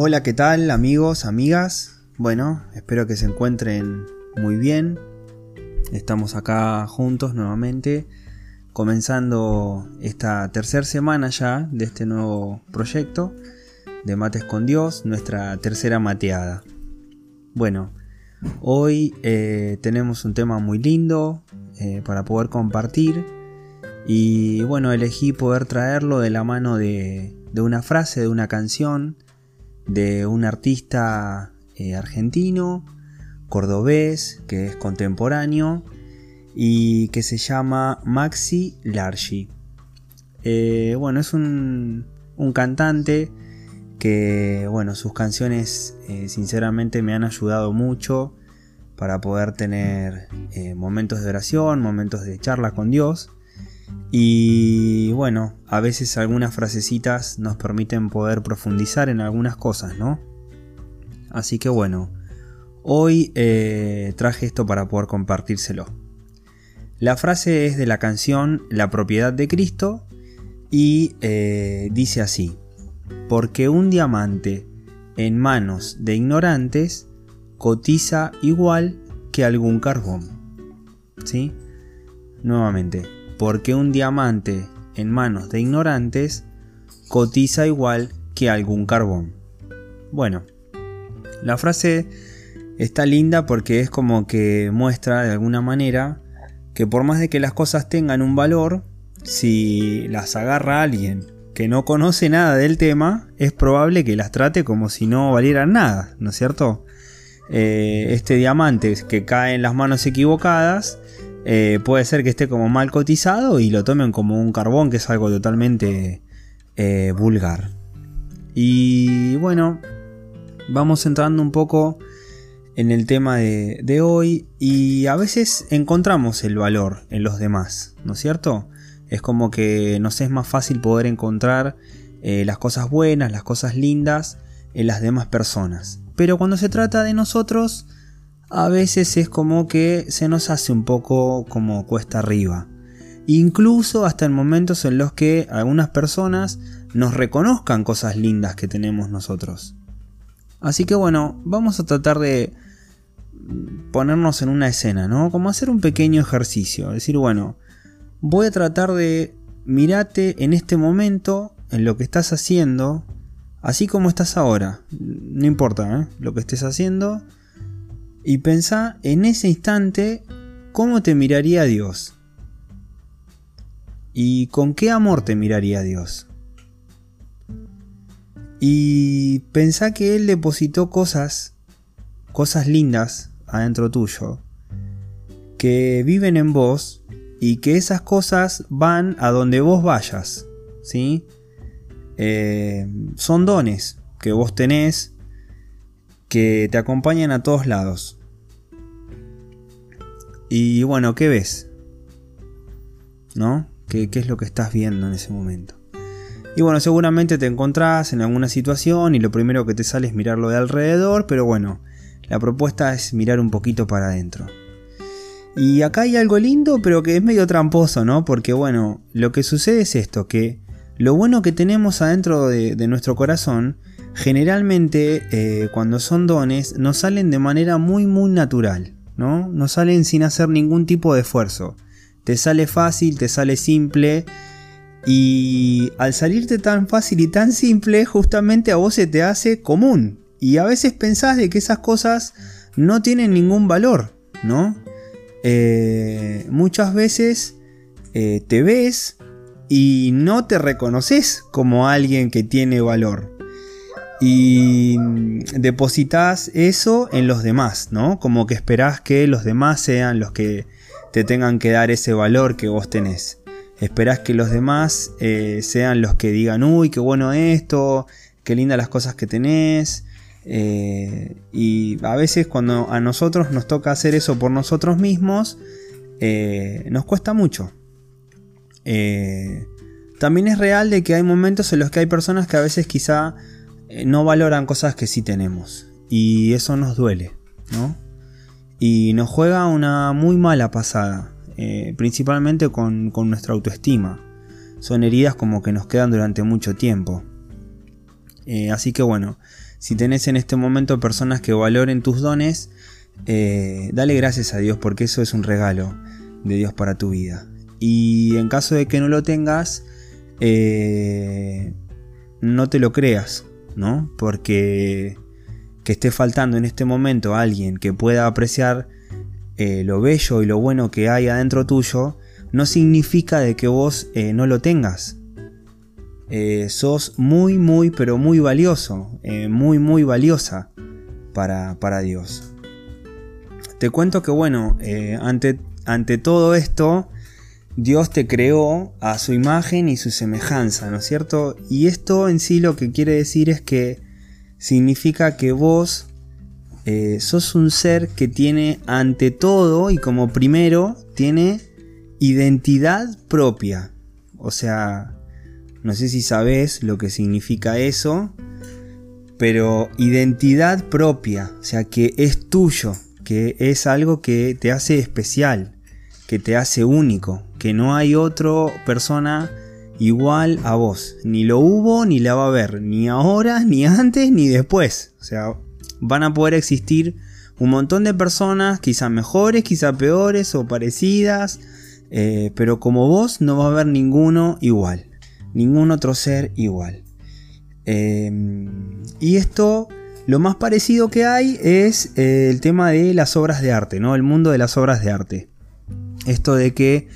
Hola, ¿qué tal amigos, amigas? Bueno, espero que se encuentren muy bien. Estamos acá juntos nuevamente comenzando esta tercera semana ya de este nuevo proyecto de Mates con Dios, nuestra tercera mateada. Bueno, hoy eh, tenemos un tema muy lindo eh, para poder compartir y bueno, elegí poder traerlo de la mano de, una frase, de una canción, de un artista eh, argentino, cordobés, que es contemporáneo y que se llama Maxi Largi. Eh, bueno, es un, cantante que, bueno, sus canciones eh, sinceramente me han ayudado mucho para poder tener momentos de oración, momentos de charla con Dios. Y bueno, a veces algunas frasecitas nos permiten poder profundizar en algunas cosas, ¿no? Así que bueno, hoy traje esto para poder compartírselo. La frase es de la canción La propiedad de Cristo y eh, dice así, porque un diamante en manos de ignorantes cotiza igual que algún carbón. ¿Sí? Nuevamente, porque un diamante en manos de ignorantes cotiza igual que algún carbón. Bueno, la frase está linda porque es como que muestra de alguna manera que por más de que las cosas tengan un valor, si las agarra alguien que no conoce nada del tema, es probable que las trate como si no valieran nada, ¿no es cierto? Eh, este diamante que cae en las manos equivocadas, eh, puede ser que esté como mal cotizado y lo tomen como un carbón, que es algo totalmente eh, vulgar. Y bueno, vamos entrando un poco en el tema de, hoy y a veces encontramos el valor en los demás, ¿no es cierto? Es como que nos es más fácil poder encontrar eh, las cosas buenas, las cosas lindas en las demás personas. Pero cuando se trata de nosotros, a veces es como que se nos hace un poco como cuesta arriba. Incluso hasta en momentos en los que algunas personas nos reconozcan cosas lindas que tenemos nosotros. Así que bueno, vamos a tratar de ponernos en una escena, ¿no? Como hacer un pequeño ejercicio. Decir, bueno, voy a tratar de mirate en este momento, en lo que estás haciendo, así como estás ahora. No importa ¿eh? lo que estés haciendo. Y pensá en ese instante cómo te miraría Dios. Y con qué amor te miraría Dios. Y pensá que Él depositó cosas, cosas lindas adentro tuyo, que viven en vos y que esas cosas van a donde vos vayas, ¿sí? Eh, son dones que vos tenés que te acompañan a todos lados. Y bueno, ¿qué ves? ¿No? ¿Qué, ¿Qué, es lo que estás viendo en ese momento? Y bueno, seguramente te encontrás en alguna situación y lo primero que te sale es mirarlo de alrededor, pero bueno, la propuesta es mirar un poquito para adentro. Y acá hay algo lindo, pero que es medio tramposo, ¿no? Porque bueno, lo que sucede es esto, que lo bueno que tenemos adentro de, nuestro corazón, generalmente eh, cuando son dones, nos salen de manera muy muy natural, ¿no? Nos salen sin hacer ningún tipo de esfuerzo. Te sale fácil, te sale simple Y al salirte tan fácil y tan simple, justamente a vos se te hace común. Y a veces pensás de que esas cosas no tienen ningún valor, ¿no? Eh, muchas veces eh, te ves y no te reconoces como alguien que tiene valor. Y depositas eso en los demás, ¿no? Como que esperás que los demás sean los que te tengan que dar ese valor que vos tenés. Esperás que los demás eh, sean los que digan, uy, qué bueno esto, qué lindas las cosas que tenés. Eh, y a veces cuando a nosotros nos toca hacer eso por nosotros mismos, eh, nos cuesta mucho. También es real de que hay momentos en los que hay personas que a veces quizá no valoran cosas que sí tenemos. Y eso nos duele, ¿no? Y nos juega una muy mala pasada, principalmente con, con nuestra autoestima. Son heridas como que nos quedan durante mucho tiempo. así que bueno, si tenés en este momento personas que valoren tus dones, eh, dale gracias a Dios porque eso es un regalo de Dios para tu vida. Y en caso de que no lo tengas, eh, no te lo creas, ¿no? Porque que esté faltando en este momento alguien que pueda apreciar eh, lo bello y lo bueno que hay adentro tuyo, no significa de que vos no lo tengas. Eh, sos muy, muy, pero muy valioso, eh, muy, muy valiosa para, para, Dios. Te cuento que, bueno, eh, ante, ante todo esto, Dios te creó a su imagen y su semejanza, ¿no es cierto? Y esto en sí lo que quiere decir es que significa que vos sos un ser que tiene ante todo y como primero tiene identidad propia. O sea, no sé si sabes lo que significa eso, pero identidad propia, o sea, que es tuyo, que es algo que te hace especial, que te hace único, que no hay otra persona igual a vos, ni lo hubo ni la va a haber, ni ahora, ni antes, ni después. O sea, van a poder existir un montón de personas, quizá mejores, quizá peores o parecidas, eh, pero como vos no va a haber ninguno igual ningún otro ser igual. Em, y esto, lo más parecido que hay es eh, el tema de las obras de arte, ¿no? El mundo de las obras de arte. Esto de que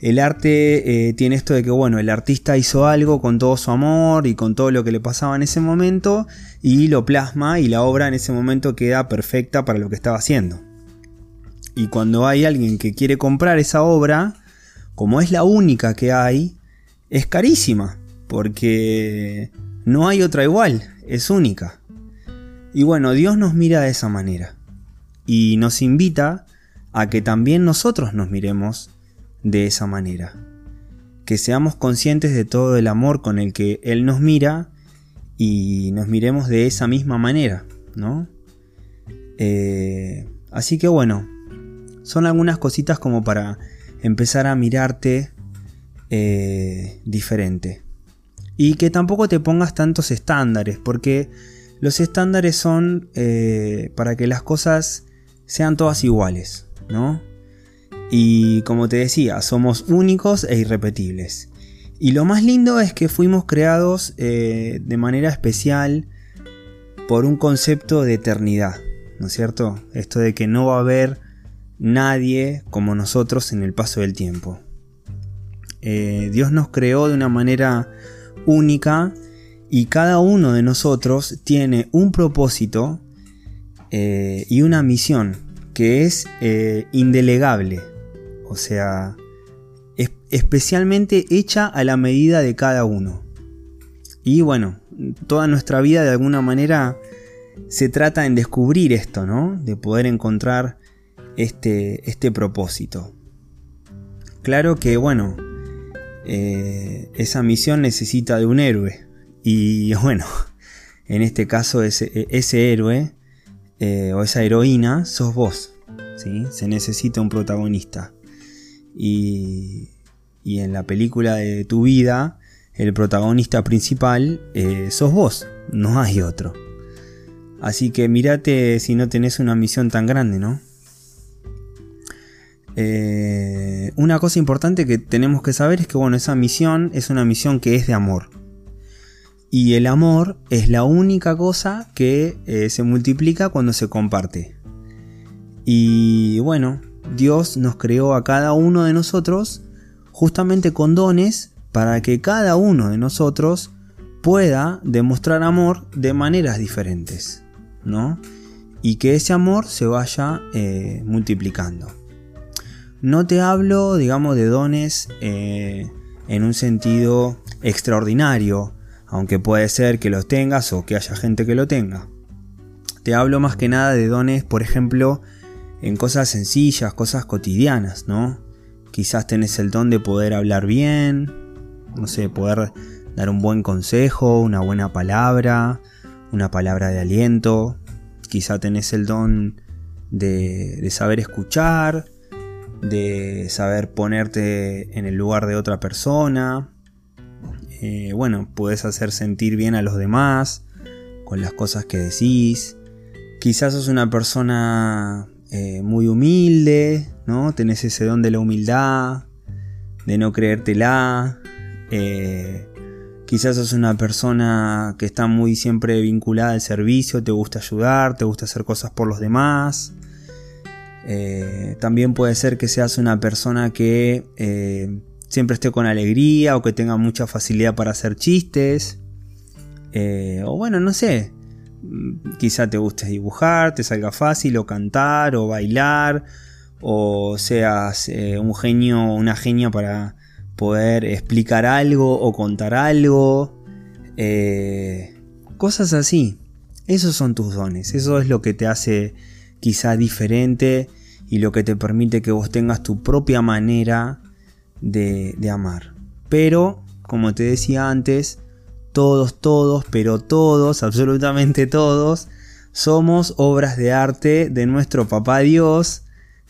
el arte eh, tiene esto de que, bueno, el artista hizo algo con todo su amor y con todo lo que le pasaba en ese momento y lo plasma y la obra en ese momento queda perfecta para lo que estaba haciendo. Y cuando hay alguien que quiere comprar esa obra, como es la única que hay, es carísima, porque no hay otra igual, es única. Y bueno, Dios nos mira de esa manera y nos invita a que también nosotros nos miremos de esa manera. Que seamos conscientes de todo el amor con el que Él nos mira y nos miremos de esa misma manera, ¿no? Eh, así que bueno, son algunas cositas como para empezar a mirarte eh, diferente. Y que tampoco te pongas tantos estándares, porque los estándares son eh, para que las cosas sean todas iguales, ¿no? Y como te decía, somos únicos e irrepetibles. Y lo más lindo es que fuimos creados eh, de manera especial por un concepto de eternidad, ¿no es cierto? Esto de que no va a haber nadie como nosotros en el paso del tiempo. Eh, Dios nos creó de una manera única y cada uno de nosotros tiene un propósito eh, y una misión que es indelegable, o sea, especialmente hecha a la medida de cada uno. Y bueno, toda nuestra vida de alguna manera se trata en descubrir esto, ¿no? De poder encontrar este, este propósito. Claro que, bueno, eh, esa misión necesita de un héroe. Y bueno, en este caso ese, ese héroe eh, o esa heroína sos vos. ¿sí? Se necesita un protagonista. Y, y, en la película de tu vida, el protagonista principal eh, sos vos, no hay otro. Así que mirate si no tenés una misión tan grande, ¿no? eh, una cosa importante que tenemos que saber es que bueno, esa misión es una misión que es de amor. Y el amor es la única cosa que eh, se multiplica cuando se comparte. Y bueno, Dios nos creó a cada uno de nosotros justamente con dones para que cada uno de nosotros pueda demostrar amor de maneras diferentes, ¿no? Y que ese amor se vaya eh, multiplicando. No te hablo, digamos, de dones eh, en un sentido extraordinario, aunque puede ser que los tengas o que haya gente que lo tenga. Te hablo más que nada de dones, por ejemplo, en cosas sencillas, cosas cotidianas, ¿no? Quizás tenés el don de poder hablar bien, no sé, poder dar un buen consejo, una buena palabra, una palabra de aliento. Quizá tenés el don de, saber escuchar, de saber ponerte en el lugar de otra persona. Eh, bueno, puedes hacer sentir bien a los demás con las cosas que decís. Quizás sos una persona eh, muy humilde, ¿no? Tenés ese don de la humildad, de no creértela. Eh, quizás sos una persona que está muy siempre vinculada al servicio, te gusta ayudar, te gusta hacer cosas por los demás. Eh, también puede ser que seas una persona que siempre esté con alegría o que tenga mucha facilidad para hacer chistes. o bueno, no sé. Mm, quizá te guste dibujar, te salga fácil, o cantar, o bailar, o seas eh, un genio una genia para poder explicar algo o contar algo. Eh, cosas así. Esos son tus dones. Eso es lo que te hace quizá diferente y lo que te permite que vos tengas tu propia manera de amar. Pero, como te decía antes, todos, todos, pero todos, absolutamente todos, somos obras de arte de nuestro papá Dios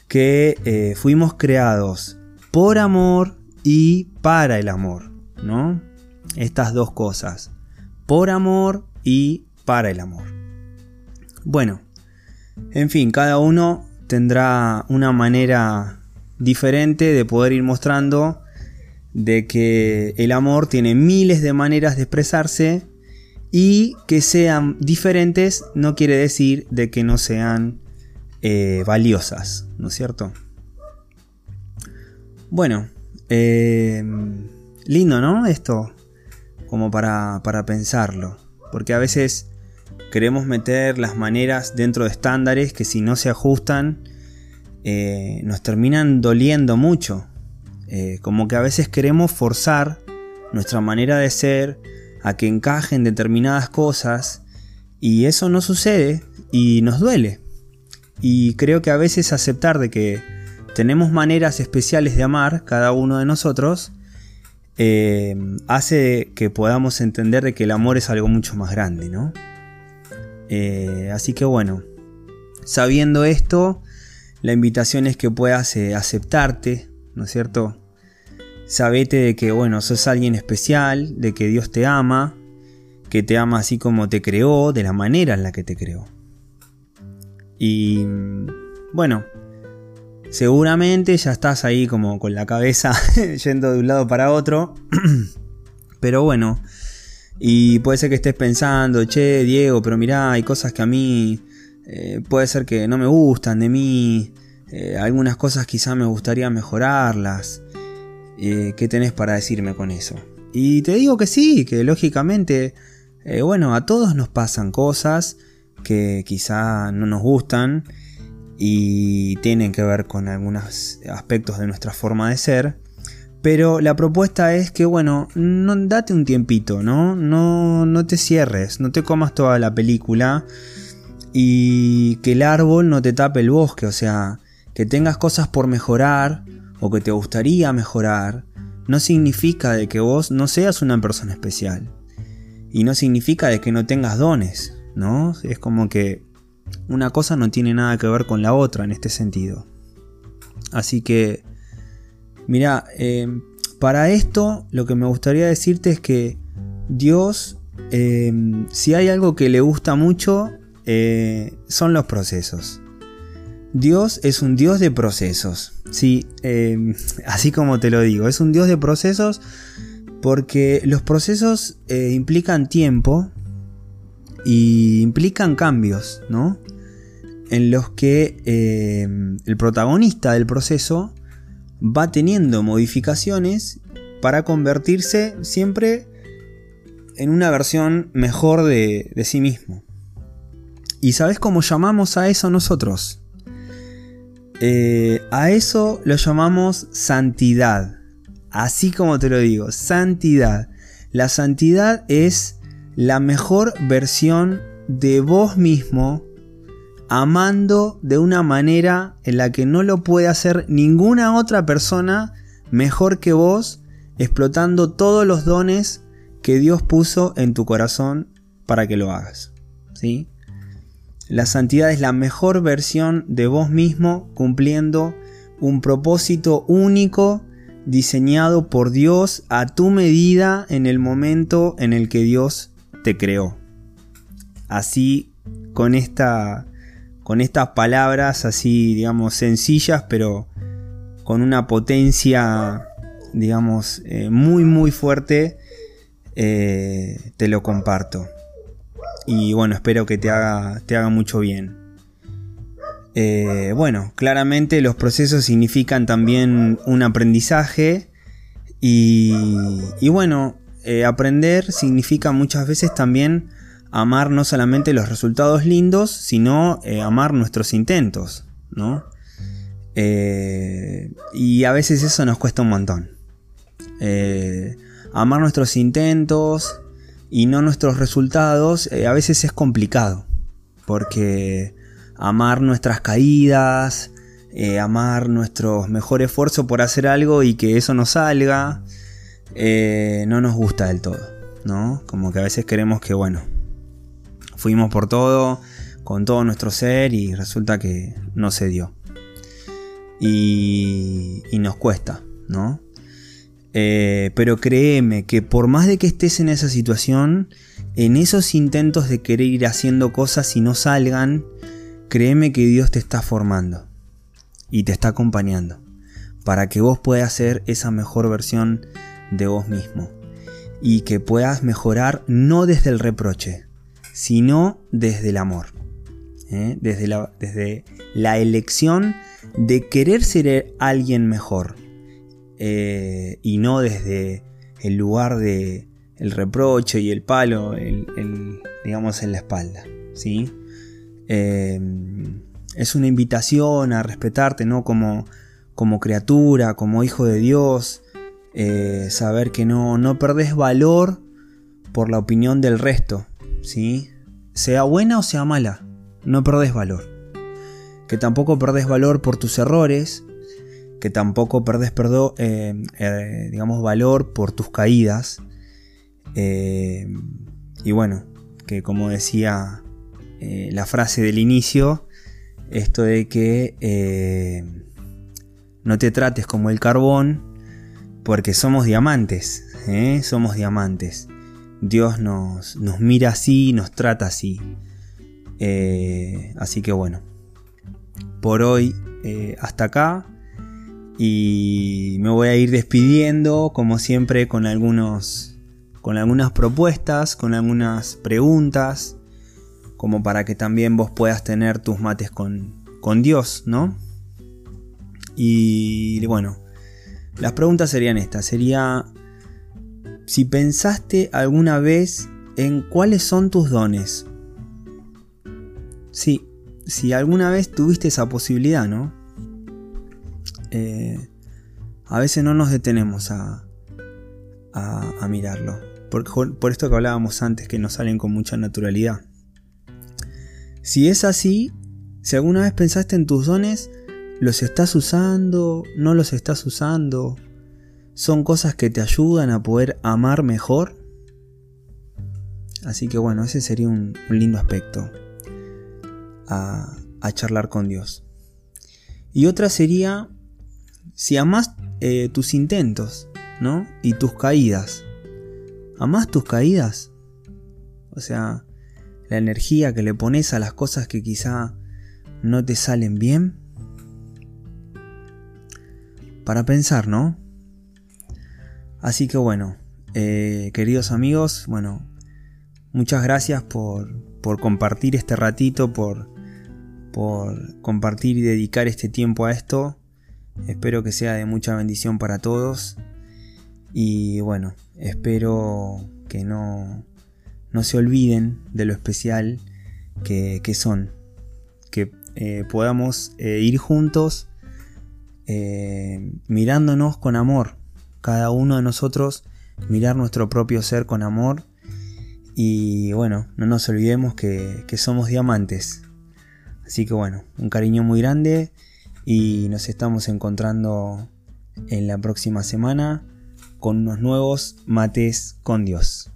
que eh, fuimos creados por amor y para el amor, ¿no? Estas dos cosas, por amor y para el amor. Bueno, en fin, cada uno tendrá una manera diferente de poder ir mostrando de que el amor tiene miles de maneras de expresarse y que sean diferentes no quiere decir de que no sean eh, valiosas, ¿no es cierto? Bueno, eh, lindo, ¿no? Esto, como para, para pensarlo, porque a veces queremos meter las maneras dentro de estándares que si no se ajustan eh, nos terminan doliendo mucho. Como que a veces queremos forzar nuestra manera de ser a que encajen determinadas cosas y eso no sucede y nos duele. Y creo que a veces aceptar de que tenemos maneras especiales de amar, cada uno de nosotros, eh, hace que podamos entender de que el amor es algo mucho más grande, ¿no? Eh, así que bueno, sabiendo esto, la invitación es que puedas eh, aceptarte, ¿no es cierto? Sabete de que, bueno, sos alguien especial, de que Dios te ama, que te ama así como te creó, de la manera en la que te creó. Y bueno, seguramente ya estás ahí como con la cabeza yendo de un lado para otro. pero bueno, y puede ser que estés pensando, che, Diego, pero mirá, hay cosas que a mí eh, puede ser que no me gustan de mí. Eh, algunas cosas quizá me gustaría mejorarlas. Eh, ¿Qué tenés para decirme con eso? Y te digo que sí, que lógicamente, bueno, a todos nos pasan cosas que quizá no nos gustan y tienen que ver con algunos aspectos de nuestra forma de ser. Pero la propuesta es que, bueno, no, date un tiempito, ¿no? ¿no? No te cierres, no te comas toda la película y que el árbol no te tape el bosque, o sea, que tengas cosas por mejorar o que te gustaría mejorar, no significa de que vos no seas una persona especial. Y no significa de que no tengas dones. ¿no? Es como que una cosa no tiene nada que ver con la otra en este sentido. Así que, mira, em, para esto lo que me gustaría decirte es que Dios, em, si hay algo que le gusta mucho, eh, son los procesos. Dios es un Dios de procesos. Sí, em, así como te lo digo, es un Dios de procesos porque los procesos eh, implican tiempo y implican cambios, ¿no? En los que em, el protagonista del proceso va teniendo modificaciones para convertirse siempre en una versión mejor de, de sí mismo. ¿Y sabes cómo llamamos a eso nosotros? Eh, a eso lo llamamos santidad. Así como te lo digo, santidad. La santidad es la mejor versión de vos mismo amando de una manera en la que no lo puede hacer ninguna otra persona mejor que vos, explotando todos los dones que Dios puso en tu corazón para que lo hagas. ¿Sí? La santidad es la mejor versión de vos mismo cumpliendo un propósito único diseñado por Dios a tu medida en el momento en el que Dios te creó. Así con esta con estas palabras así digamos sencillas pero con una potencia digamos eh, muy muy fuerte eh, te lo comparto y bueno, espero que te haga, te haga mucho bien. Eh, bueno, claramente los procesos significan también un aprendizaje y, bueno, eh, aprender significa muchas veces también amar no solamente los resultados lindos, sino eh, amar nuestros intentos, ¿no? y a veces eso nos cuesta un montón. amar nuestros intentos, y no nuestros resultados, eh, a veces es complicado. Porque amar nuestras caídas, eh, amar nuestro mejor esfuerzo por hacer algo y que eso no salga, eh, no nos gusta del todo. ¿no? Como que a veces queremos que, bueno, fuimos por todo, con todo nuestro ser y resulta que no se dio. Y, y nos cuesta, ¿no? Eh, pero créeme que por más de que estés en esa situación, en esos intentos de querer ir haciendo cosas y no salgan, créeme que Dios te está formando y te está acompañando para que vos puedas ser esa mejor versión de vos mismo y que puedas mejorar no desde el reproche, sino desde el amor, ¿eh? desde, la, desde la elección de querer ser alguien mejor eh, y no desde el lugar de el reproche y el palo, el, digamos, en la espalda. ¿sí? Eh, es una invitación a respetarte ¿no? como, como criatura, como hijo de Dios, eh, saber que no, no perdés valor por la opinión del resto, ¿sí? sea buena o sea mala, no perdés valor. Que tampoco perdés valor por tus errores, que tampoco perdes eh, eh, digamos, valor por tus caídas. Eh, y bueno, que como decía la frase del inicio, esto de que no te trates como el carbón, porque somos diamantes, somos diamantes. Dios nos, nos, mira así, nos trata así. así que bueno, por hoy hasta acá. Y me voy a ir despidiendo, como siempre, con algunos. con algunas propuestas, con algunas preguntas. Como para que también vos puedas tener tus mates con, con Dios, ¿no? Y bueno, las preguntas serían estas. Sería. Si pensaste alguna vez en cuáles son tus dones. Sí, si alguna vez tuviste esa posibilidad, ¿no? Eh, a veces no nos detenemos a, mirarlo. Por, por esto que hablábamos antes, que nos salen con mucha naturalidad. Si es así, si alguna vez pensaste en tus dones, ¿los estás usando? ¿No los estás usando? ¿Son cosas que te ayudan a poder amar mejor? Así que bueno, ese sería un, lindo aspecto a charlar con Dios. Y otra sería si amas eh, tus intentos, ¿no? Y tus caídas. ¿Amás tus caídas? O sea, la energía que le pones a las cosas que quizá no te salen bien. para pensar, ¿no? Así que bueno, eh, queridos amigos, bueno, muchas gracias por, por compartir este ratito, por, por compartir y dedicar este tiempo a esto. Espero que sea de mucha bendición para todos. Y bueno, espero que no, no se olviden de lo especial que, son. Que eh, podamos eh, ir juntos mirándonos con amor. Cada uno de nosotros mirar nuestro propio ser con amor y bueno, no nos olvidemos que, que somos diamantes. Así que bueno, un cariño muy grande y nos estamos encontrando en la próxima semana con unos nuevos mates con Dios.